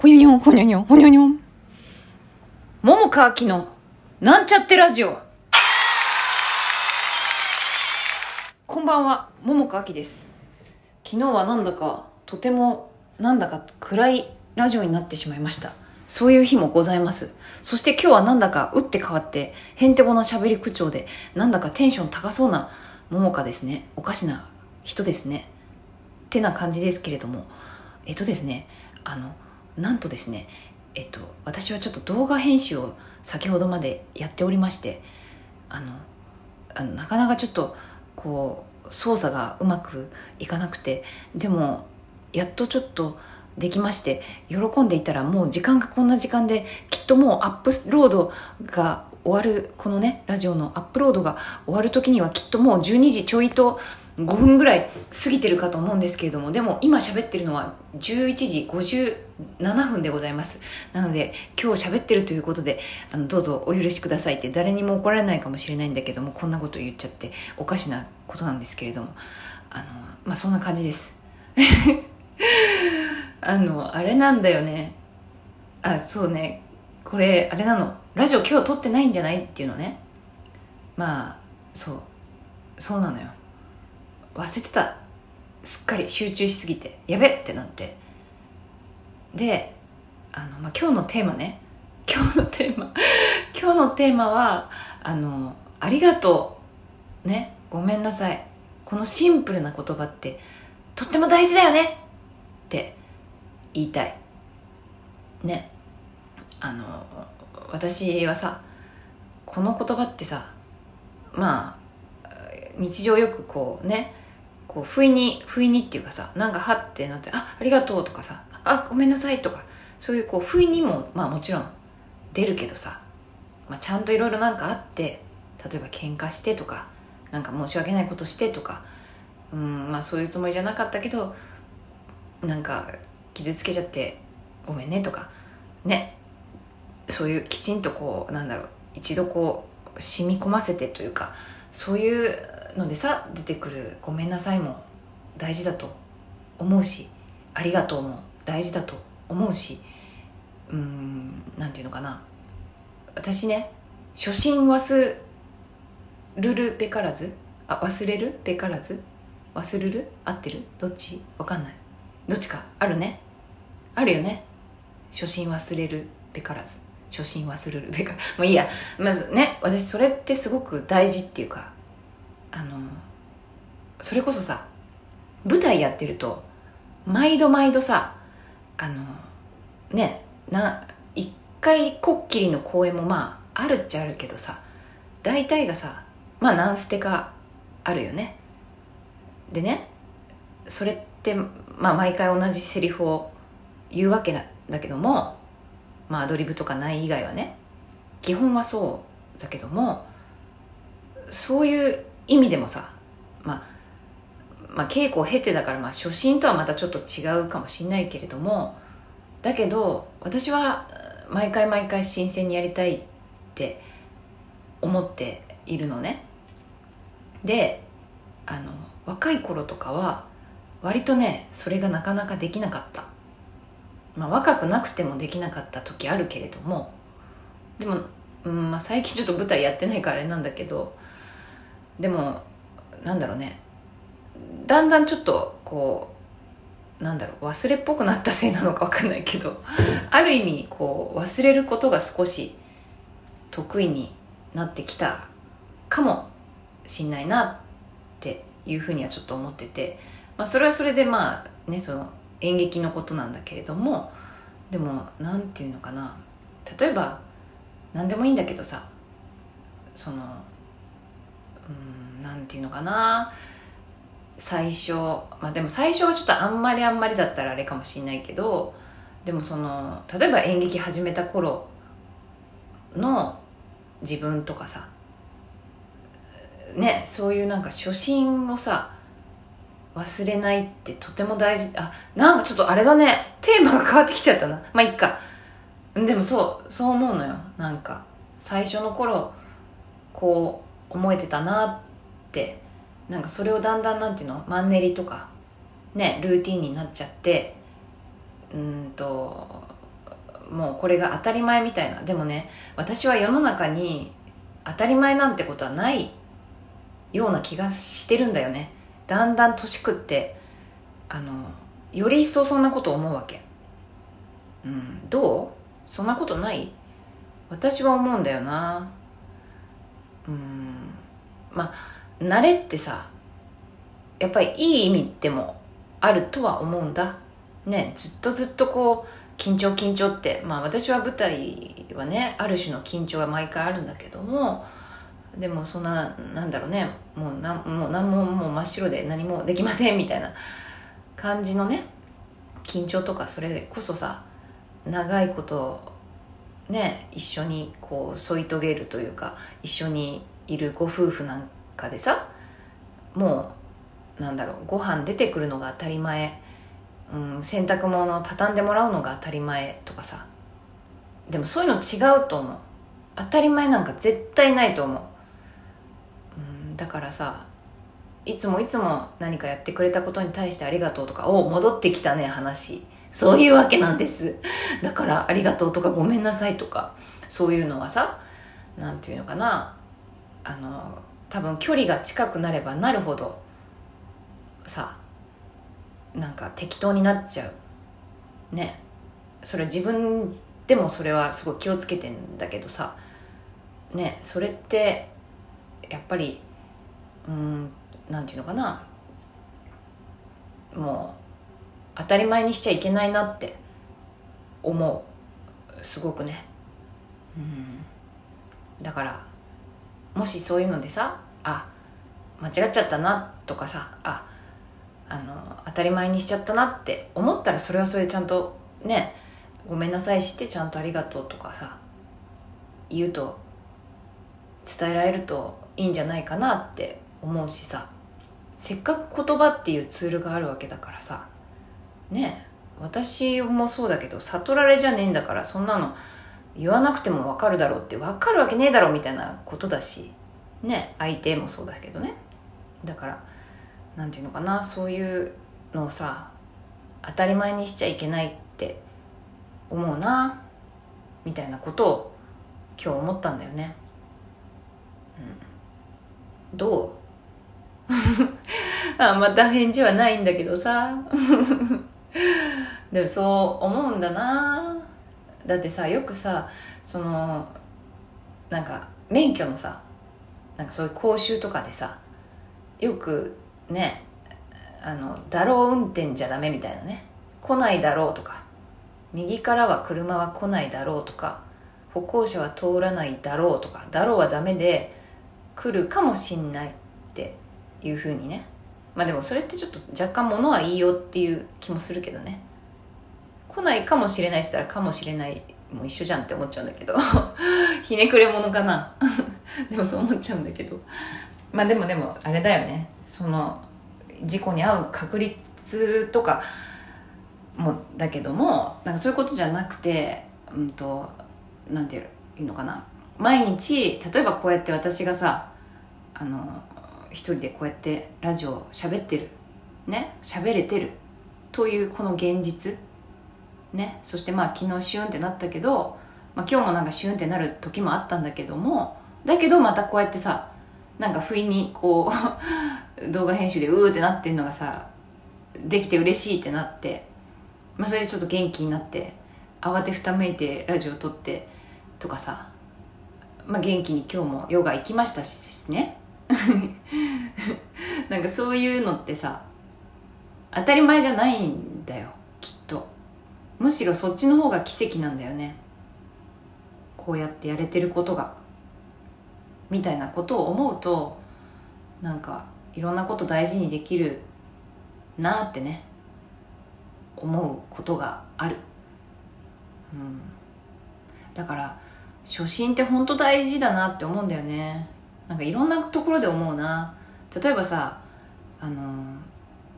ほにょにょん、ほにょにょん、ほにょにょん。桃川きの、なんちゃってラジオ。こんばんは、桃川きです。昨日はなんだか、とても、なんだか暗いラジオになってしまいました。そういう日もございます。そして今日はなんだか打って変わって、へんてこな喋り口調で、なんだかテンション高そうな桃香ですね。おかしな人ですね。ってな感じですけれども、えっとですね、あの、なんとですね、えっと、私はちょっと動画編集を先ほどまでやっておりましてあのあのなかなかちょっとこう操作がうまくいかなくてでもやっとちょっとできまして喜んでいたらもう時間がこんな時間できっともうアップロードが終わるこのねラジオのアップロードが終わる時にはきっともう12時ちょいと5分ぐらい過ぎてるかと思うんですけれどもでも今喋ってるのは11時57分でございます。なので今日喋ってるということであのどうぞお許しくださいって誰にも怒られないかもしれないんだけどもこんなこと言っちゃっておかしなことなんですけれどもあのまあそんな感じです。あのあれなんだよね。あそうね。これあれなの。ラジオ今日撮ってないんじゃない？っていうのね。まあそう。そうなのよ。忘れてた。すっかり集中しすぎてやべってなって。であの、まあ、今日のテーマね。今日のテーマ。今日のテーマはあの「ありがとう」ね。ごめんなさい。このシンプルな言葉ってとっても大事だよね。って言いたい。ね。あの私はさこの言葉ってさまあ日常よくこうねこう不意に不意にっていうかさなんかはってなって「あありがとう」とかさ「あごめんなさい」とかそういうこう不意にもまあもちろん出るけどさ、まあ、ちゃんといろいろなんかあって例えば喧嘩してとかなんか申し訳ないことしてとかうんまあそういうつもりじゃなかったけどなんか傷つけちゃってごめんねとかね。そういうきちんとこうなんだろう一度こう染み込ませてというかそういうのでさ出てくる「ごめんなさい」も大事だと思うし「ありがとう」も大事だと思うしうんなんていうのかな。私ね初心忘るるべからずあ忘れるべからず忘るる？合ってる？どっち？わかんない。どっちか？あるね。あるよね。初心忘れるべからず。初心忘るるべからもういいや。まずね私それってすごく大事っていうかあのそれこそさ舞台やってると毎度毎度さあのねな一回こっきりの公演もまああるっちゃあるけどさ大体がさまあ何捨てかあるよね。でねそれってまあ毎回同じセリフを言うわけなんだけどもまあアドリブとかない以外はね基本はそうだけどもそういう意味でもさまあまあ稽古を経てだからまあ初心とはまたちょっと違うかもしんないけれどもだけど私は毎回毎回新鮮にやりたいって思っているのね。であの若い頃とかは割とねそれがなかなかできなかった。まあ若くなくてもできなかった時あるけれどもでも、うんまあ、最近ちょっと舞台やってないからあれなんだけどでもなんだろうね。だんだんちょっとこうなんだろう忘れっぽくなったせいなのか分かんないけどある意味こう忘れることが少し得意になってきたかもしんないなっていうふうにはちょっと思ってて、まあ、それはそれでまあねその演劇のことなんだけれどもでも何て言うのかな。例えば何でもいいんだけどさそのうん何て言うのかな。最初まあでも最初はちょっとあんまりあんまりだったらあれかもしんないけどでもその例えば演劇始めた頃の自分とかさねそういうなんか初心をさ忘れないってとても大事。あなんかちょっとあれだね。テーマが変わってきちゃったな。まあいっか。でもそうそう思うのよ。なんか最初の頃こう思えてたなってなんかそれをだんだんなんていうのマンネリとかねルーティンになっちゃってうんともうこれが当たり前みたいな。でもね私は世の中に当たり前なんてことはないような気がしてるんだよね。だんだん年食ってあのより一層そんなこと思うわけ。うんどう？そんなことない？私は思うんだよな。まあ慣れってさやっぱりいい意味でもあるとは思うんだ。ねずっとずっとこう緊張緊張って。まあ私は舞台はねある種の緊張は毎回あるんだけどもでもそんななんだろうね。もうなもう何ももう真っ白で何もできませんみたいな感じのね緊張とかそれこそさ長いことね一緒にこう添い遂げるというか一緒にいるご夫婦なんかでさもうなんだろうご飯出てくるのが当たり前、うん、洗濯物を畳んでもらうのが当たり前とかさ。でもそういうの違うと思う。当たり前なんか絶対ないと思う、うん、だからさいつもいつも何かやってくれたことに対してありがとうとかお戻ってきたね話。そういうわけなんです。だからありがとうとかごめんなさいとかそういうのはさ何て言うのかな。あの多分距離が近くなればなるほどさなんか適当になっちゃう。ね。それ自分でもそれはすごい気をつけてんだけどさ。ね。それってやっぱりうんなんていうのかな。もう当たり前にしちゃいけないなって思う。すごくね。うん。だからもしそういうのでさあ間違っちゃったなとかさああの当たり前にしちゃったなって思ったらそれはそれでちゃんとねごめんなさいしてちゃんとありがとうとかさ言うと伝えられるといいんじゃないかなって思うしさ。せっかく言葉っていうツールがあるわけだからさ。ね私もそうだけど悟られじゃねえんだからそんなの言わなくても分かるだろうって分かるわけねえだろみたいなことだしね相手もそうだけどね。だから何て言うのかなそういうのをさ当たり前にしちゃいけないって思うなみたいなことを今日思ったんだよね、うん、どう？あまた返事はないんだけどさ。でもそう思うんだな。だってさよくさそのなんか免許のさなんかそういう講習とかでさよくねあのだろう運転じゃダメみたいなね。来ないだろうとか右からは車は来ないだろうとか歩行者は通らないだろうとかだろうはダメで来るかもしんないっていうふうにねまあでもそれってちょっと若干物はいいよっていう気もするけどね。来ないかもしれないって言ったらかもしれないもう一緒じゃんって思っちゃうんだけど。ひねくれ者かな。でもそう思っちゃうんだけど。まあでもでもあれだよね。その事故に遭う確率とかもだけどもなんかそういうことじゃなくてうんとなんていうのかな。毎日例えばこうやって私がさあの一人でこうやってラジオ喋ってる。ね？喋れてる。というこの現実。ね？そしてまあ昨日シュンってなったけど、まあ、今日もなんかシュンってなる時もあったんだけどもだけどまたこうやってさなんか不意にこう 動画編集でうーってなってんのがさできて嬉しいってなって、まあ、それでちょっと元気になって慌てふためいてラジオ撮ってとかさ、まあ、元気に今日もヨガ行きましたしですね。なんかそういうのってさ当たり前じゃないんだよきっと。むしろそっちの方が奇跡なんだよね。こうやってやれてることが。みたいなことを思うとなんかいろんなこと大事にできるなってね思うことがある、うん、だから初心って本当大事だなって思うんだよね。なんかいろんなところで思うな。例えばさあの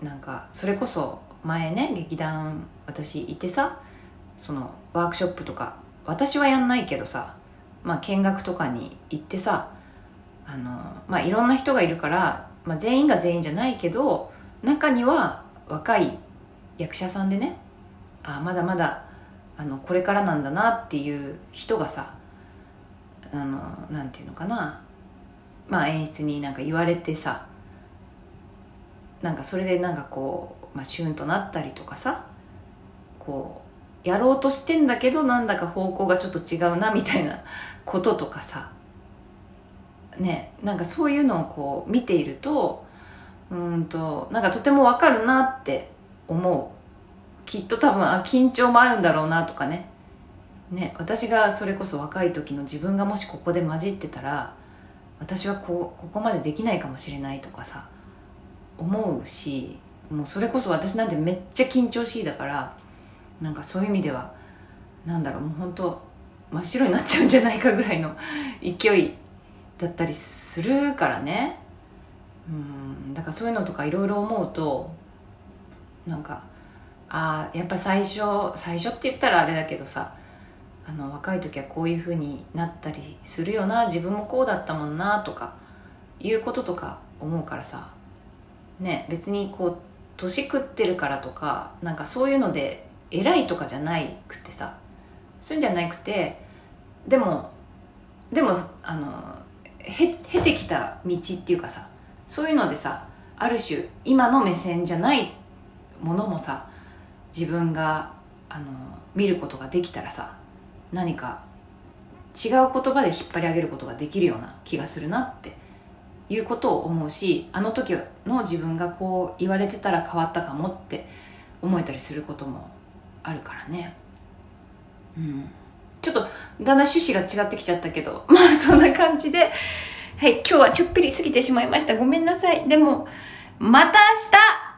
なんかそれこそ前ね劇団私いてさそのワークショップとか私はやんないけどさまあ見学とかに行ってさあのまあいろんな人がいるから、まあ、全員が全員じゃないけど中には若い役者さんでねあまだまだあのこれからなんだなっていう人がさあのなんていうのかなまあ演出になんか言われてさなんかそれでなんかこう、まあ、シュンとなったりとかさこうやろうとしてんだけどなんだか方向がちょっと違うなみたいな こととかさねなんかそういうのをこう見ているとうんとなんかとてもわかるなって思う。きっと多分あ緊張もあるんだろうなとかね。ね私がそれこそ若い時の自分がもしここで混じってたら私はこうここまでできないかもしれないとかさ思うしもうそれこそ私なんてめっちゃ緊張しいだからなんかそういう意味ではなんだろうもう本当真っ白になっちゃうんじゃないかぐらいの 勢いだったりするからね。うんだからそういうのとかいろいろ思うとなんかああやっぱ最初最初って言ったらあれだけどさあの若い時はこういうふうになったりするよな自分もこうだったもんなとかいうこととか思うからさ。ね別にこう年食ってるからとかなんかそういうので偉いとかじゃないくてさ。そういうんじゃなくてでもでもあのへ経てきた道っていうかさそういうのでさある種今の目線じゃないものもさ自分があの見ることができたらさ何か違う言葉で引っ張り上げることができるような気がするなっていうことを思うしあの時の自分がこう言われてたら変わったかもって思えたりすることもあるからね。うん。ちょっとだんだん趣旨が違ってきちゃったけど まあそんな感じではい今日はちょっぴり過ぎてしまいました。ごめんなさい。でもまた明日